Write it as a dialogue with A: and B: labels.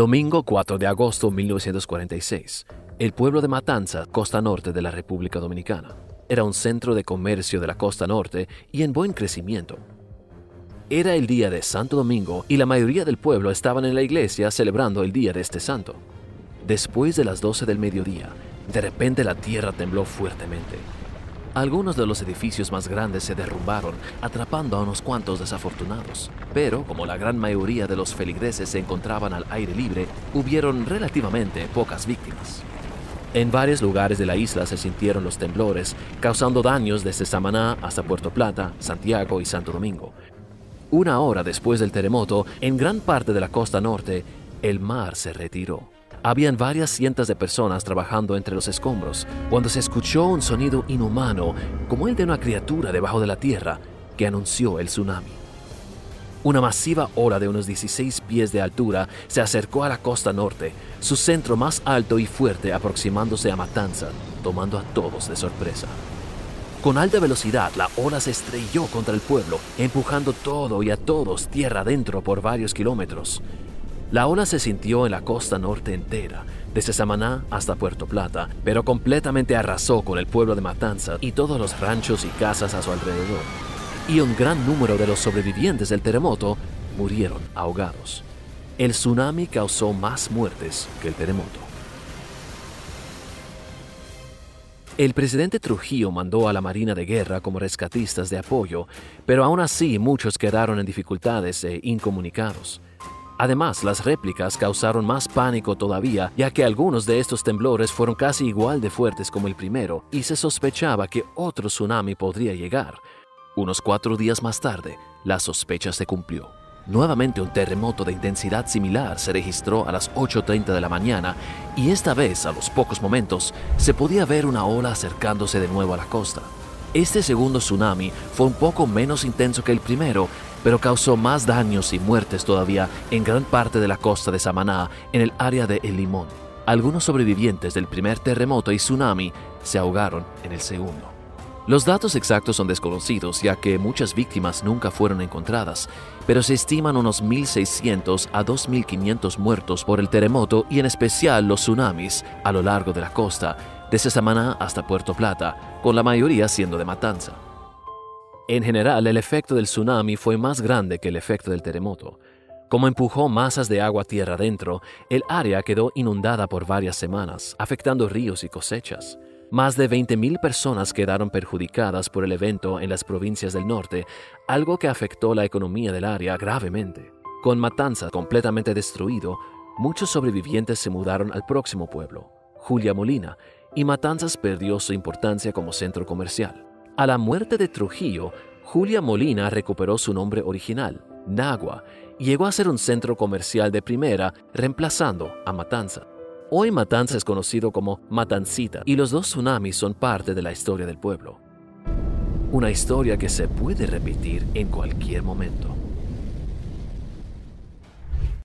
A: Domingo 4 de agosto de 1946. El pueblo de Matanza, costa norte de la República Dominicana. Era un centro de comercio de la costa norte y en buen crecimiento. Era el día de Santo Domingo y la mayoría del pueblo estaban en la iglesia celebrando el día de este santo. Después de las 12 del mediodía, de repente la tierra tembló fuertemente. Algunos de los edificios más grandes se derrumbaron, atrapando a unos cuantos desafortunados. Pero, como la gran mayoría de los feligreses se encontraban al aire libre, hubieron relativamente pocas víctimas. En varios lugares de la isla se sintieron los temblores, causando daños desde Samaná hasta Puerto Plata, Santiago y Santo Domingo. Una hora después del terremoto, en gran parte de la costa norte, el mar se retiró. Habían varias cientos de personas trabajando entre los escombros cuando se escuchó un sonido inhumano, como el de una criatura debajo de la tierra, que anunció el tsunami. Una masiva ola de unos 16 pies de altura se acercó a la costa norte, su centro más alto y fuerte aproximándose a Matanza, tomando a todos de sorpresa. Con alta velocidad, la ola se estrelló contra el pueblo, empujando todo y a todos tierra adentro por varios kilómetros. La ola se sintió en la costa norte entera, desde Samaná hasta Puerto Plata, pero completamente arrasó con el pueblo de Matanza y todos los ranchos y casas a su alrededor. Y un gran número de los sobrevivientes del terremoto murieron ahogados. El tsunami causó más muertes que el terremoto. El presidente Trujillo mandó a la Marina de Guerra como rescatistas de apoyo, pero aún así muchos quedaron en dificultades e incomunicados. Además, las réplicas causaron más pánico todavía, ya que algunos de estos temblores fueron casi igual de fuertes como el primero, y se sospechaba que otro tsunami podría llegar. Unos cuatro días más tarde, la sospecha se cumplió. Nuevamente un terremoto de intensidad similar se registró a las 8.30 de la mañana y esta vez, a los pocos momentos, se podía ver una ola acercándose de nuevo a la costa. Este segundo tsunami fue un poco menos intenso que el primero, pero causó más daños y muertes todavía en gran parte de la costa de Samaná, en el área de El Limón. Algunos sobrevivientes del primer terremoto y tsunami se ahogaron en el segundo. Los datos exactos son desconocidos ya que muchas víctimas nunca fueron encontradas, pero se estiman unos 1.600 a 2.500 muertos por el terremoto y en especial los tsunamis a lo largo de la costa, desde Samaná hasta Puerto Plata, con la mayoría siendo de matanza. En general, el efecto del tsunami fue más grande que el efecto del terremoto. Como empujó masas de agua tierra adentro, el área quedó inundada por varias semanas, afectando ríos y cosechas. Más de 20.000 personas quedaron perjudicadas por el evento en las provincias del norte, algo que afectó la economía del área gravemente. Con Matanza completamente destruido, muchos sobrevivientes se mudaron al próximo pueblo, Julia Molina, y Matanzas perdió su importancia como centro comercial. A la muerte de Trujillo, Julia Molina recuperó su nombre original, Nagua, y llegó a ser un centro comercial de primera, reemplazando a Matanza. Hoy Matanza es conocido como Matancita y los dos tsunamis son parte de la historia del pueblo. Una historia que se puede repetir en cualquier momento.